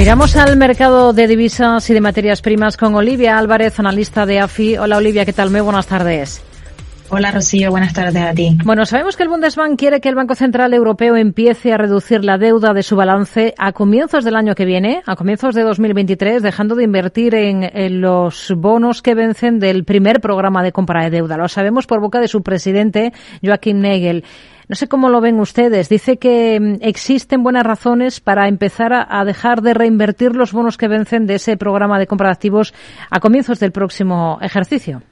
Miramos al mercado de divisas y de materias primas con Olivia Álvarez, analista de AFI. Hola Olivia, ¿qué tal? Muy buenas tardes. Hola Rocío, buenas tardes a ti. Bueno, sabemos que el Bundesbank quiere que el Banco Central Europeo empiece a reducir la deuda de su balance a comienzos del año que viene, a comienzos de 2023, dejando de invertir en, los bonos que vencen del primer programa de compra de deuda. Lo sabemos por boca de su presidente, Joachim Nagel. No sé cómo lo ven ustedes. Dice que mm, existen buenas razones para empezar a, dejar de reinvertir los bonos que vencen de ese programa de compra de activos a comienzos del próximo ejercicio.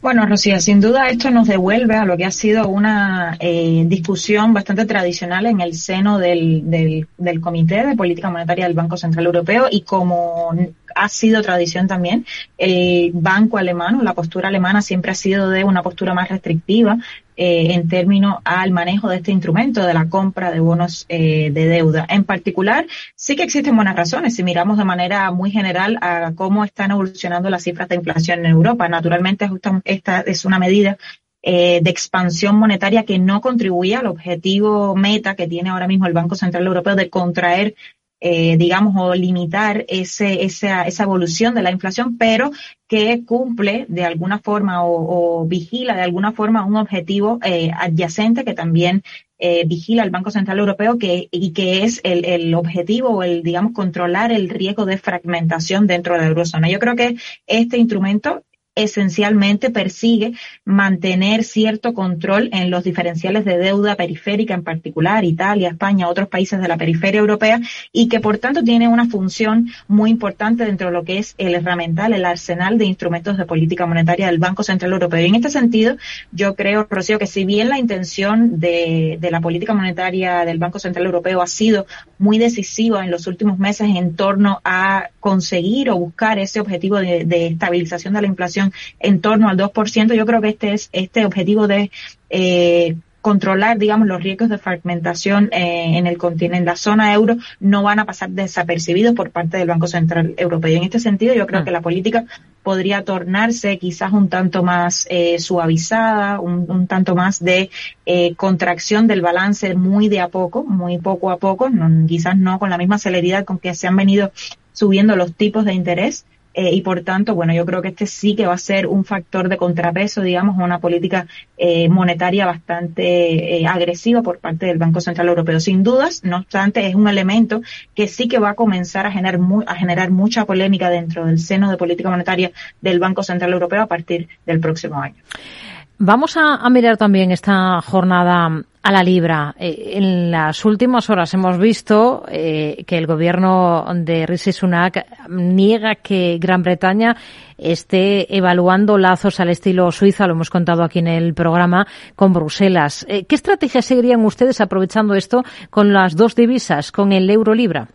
Bueno, Rocío, sin duda esto nos devuelve a lo que ha sido una eh, discusión bastante tradicional en el seno del, del, del, Comité de Política Monetaria del Banco Central Europeo y como ha sido tradición también, el banco alemán la postura alemana siempre ha sido de una postura más restrictiva eh, en términos al manejo de este instrumento de la compra de bonos eh, de deuda. En particular, sí que existen buenas razones si miramos de manera muy general a cómo están evolucionando las cifras de inflación en Europa. Naturalmente, esta es una medida eh, de expansión monetaria que no contribuye al objetivo meta que tiene ahora mismo el Banco Central Europeo de contraer eh, digamos, o limitar ese, esa, esa evolución de la inflación, pero que cumple de alguna forma o, o vigila de alguna forma un objetivo eh, adyacente que también eh, vigila el Banco Central Europeo que, y que es el, el objetivo o el, digamos, controlar el riesgo de fragmentación dentro de la eurozona. Yo creo que este instrumento esencialmente persigue mantener cierto control en los diferenciales de deuda periférica, en particular Italia, España, otros países de la periferia europea, y que por tanto tiene una función muy importante dentro de lo que es el herramental, el arsenal de instrumentos de política monetaria del Banco Central Europeo. Y en este sentido, yo creo, Rocío, que si bien la intención de, de la política monetaria del Banco Central Europeo ha sido muy decisiva en los últimos meses en torno a conseguir o buscar ese objetivo de, de estabilización de la inflación en torno al 2%. Yo creo que este es este objetivo de eh, controlar, digamos, los riesgos de fragmentación eh, en el continente, en la zona euro, no van a pasar desapercibidos por parte del Banco Central Europeo. Y en este sentido, yo creo mm. que la política podría tornarse quizás un tanto más eh, suavizada, un, un, tanto más de eh, contracción del balance muy de a poco, muy poco a poco, no, quizás no con la misma celeridad con que se han venido subiendo los tipos de interés, eh, y por tanto, bueno, yo creo que este sí que va a ser un factor de contrapeso, digamos, a una política eh, monetaria bastante eh, agresiva por parte del Banco Central Europeo. Sin dudas, no obstante, es un elemento que sí que va a comenzar a generar, a generar mucha polémica dentro del seno de política monetaria del Banco Central Europeo a partir del próximo año. Vamos a, a, mirar también esta jornada a la libra. Eh, en las últimas horas hemos visto eh, que el gobierno de Rishi Sunak niega que Gran Bretaña esté evaluando lazos al estilo Suiza, lo hemos contado aquí en el programa, con Bruselas. Eh, ¿Qué estrategia seguirían ustedes aprovechando esto con las dos divisas, con el euro libra?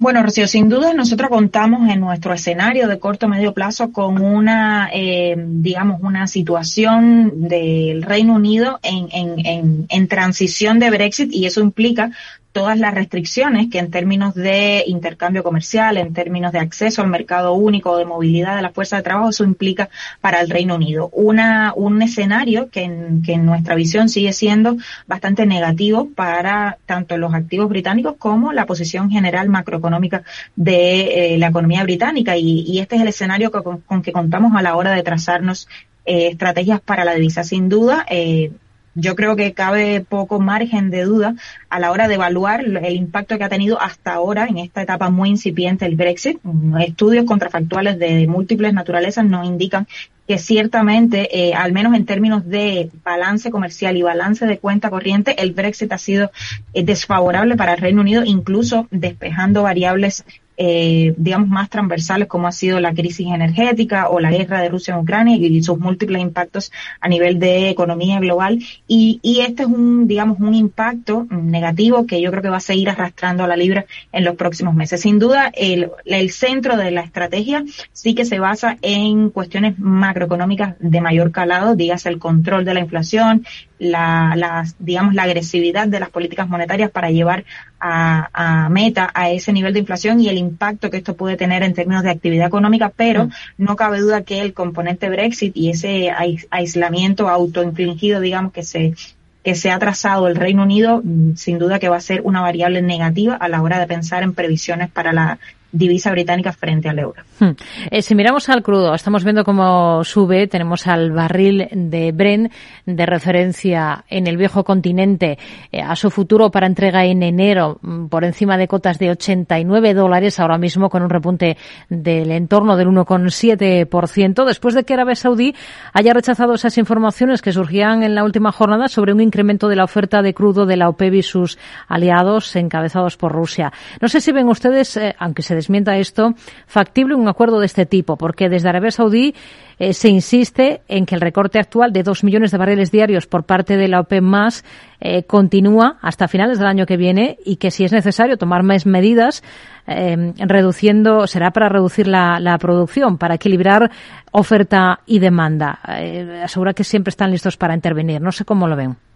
Bueno, Rocío, sin duda nosotros contamos en nuestro escenario de corto medio plazo con una, eh, digamos, una situación del Reino Unido en, en, en, en transición de Brexit y eso implica todas las restricciones que en términos de intercambio comercial, en términos de acceso al mercado único, de movilidad de la fuerza de trabajo, eso implica para el Reino Unido. Una, un escenario que en, que en nuestra visión sigue siendo bastante negativo para tanto los activos británicos como la posición general macroeconómica de eh, la economía británica. Y, y, este es el escenario con, con, que contamos a la hora de trazarnos eh, estrategias para la divisa. Sin duda, eh, yo creo que cabe poco margen de duda a la hora de evaluar el impacto que ha tenido hasta ahora en esta etapa muy incipiente el Brexit. Estudios contrafactuales de múltiples naturalezas nos indican que ciertamente, eh, al menos en términos de balance comercial y balance de cuenta corriente, el Brexit ha sido eh, desfavorable para el Reino Unido, incluso despejando variables eh, digamos, más transversales como ha sido la crisis energética o la guerra de Rusia en Ucrania y sus múltiples impactos a nivel de economía global. Y, y este es un, digamos, un impacto negativo que yo creo que va a seguir arrastrando a la libra en los próximos meses. Sin duda, el, el centro de la estrategia sí que se basa en cuestiones macroeconómicas de mayor calado, dígase el control de la inflación, la, la, digamos, la agresividad de las políticas monetarias para llevar a, a, meta a ese nivel de inflación y el impacto que esto puede tener en términos de actividad económica, pero mm. no cabe duda que el componente Brexit y ese aislamiento autoinfligido, digamos, que se que se ha trazado el Reino Unido, mm, sin duda que va a ser una variable negativa a la hora de pensar en previsiones para la divisa británica frente al euro. Hmm. Eh, si miramos al crudo, estamos viendo cómo sube, tenemos al barril de Bren de referencia en el viejo continente eh, a su futuro para entrega en enero mm, por encima de cotas de 89 dólares ahora mismo con un repunte del entorno del 1,7% después de que Arabia Saudí haya rechazado esas informaciones que surgían en la última jornada sobre un incremento de la oferta de crudo de la OPEP y sus aliados encabezados por Rusia. No sé si ven ustedes, eh, aunque se desmienta esto, factible un acuerdo de este tipo, porque desde Arabia Saudí eh, se insiste en que el recorte actual de dos millones de barriles diarios por parte de la OPEP más eh, continúa hasta finales del año que viene y que si es necesario tomar más medidas eh, reduciendo será para reducir la, la, producción para equilibrar oferta y demanda. Asegura que siempre están listos para intervenir. No sé cómo lo ven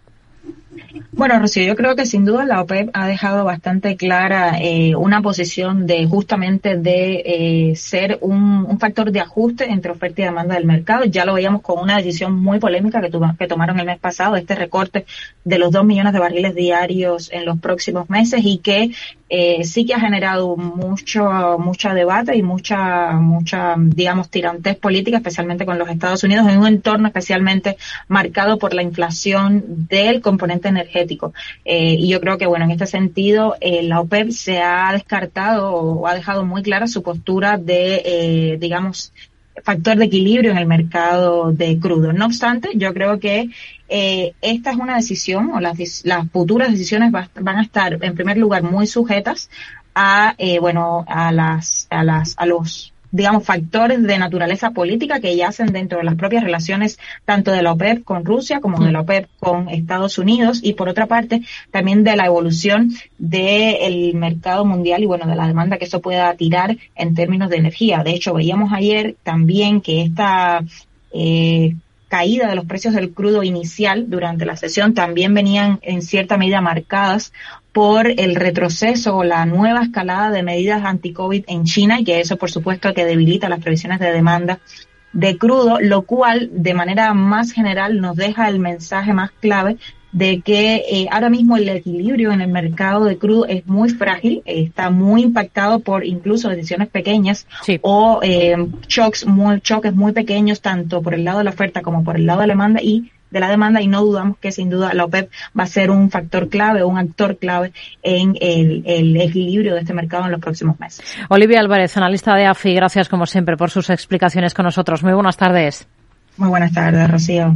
bueno, Rocío, yo creo que sin duda la OPEP ha dejado bastante clara eh, una posición de justamente de eh, ser un, factor de ajuste entre oferta y demanda del mercado. Ya lo veíamos con una decisión muy polémica que tomaron el mes pasado, este recorte de los dos millones de barriles diarios en los próximos meses y que eh, sí que ha generado mucho, mucho debate y mucha, mucha, digamos, tirantez política, especialmente con los Estados Unidos, en un entorno especialmente marcado por la inflación del componente energético. Eh, y yo creo que, bueno, en este sentido, eh, la OPEP se ha descartado o ha dejado muy clara su postura de, eh, digamos, factor de equilibrio en el mercado de crudo. No obstante, yo creo que eh, esta es una decisión o las, las futuras decisiones van a estar en primer lugar muy sujetas a eh, bueno a las a las a los digamos, factores de naturaleza política que yacen dentro de las propias relaciones tanto de la OPEP con Rusia como de la OPEP con Estados Unidos y por otra parte también de la evolución del mercado mundial y bueno, de la demanda que eso pueda tirar en términos de energía. De hecho, veíamos ayer también que esta eh, caída de los precios del crudo inicial durante la sesión también venían en cierta medida marcadas por el retroceso o la nueva escalada de medidas anti-COVID en China y que eso, por supuesto, que debilita las previsiones de demanda de crudo, lo cual, de manera más general, nos deja el mensaje más clave de que eh, ahora mismo el equilibrio en el mercado de crudo es muy frágil, está muy impactado por incluso decisiones pequeñas o eh, shocks muy, choques muy pequeños tanto por el lado de la oferta como por el lado de la demanda y de la demanda y no dudamos que sin duda la OPEP va a ser un factor clave, un actor clave en el, equilibrio de este mercado en los próximos meses. Olivia Álvarez, analista de AFI, gracias como siempre por sus explicaciones con nosotros. Muy buenas tardes. Muy buenas tardes, Rocío.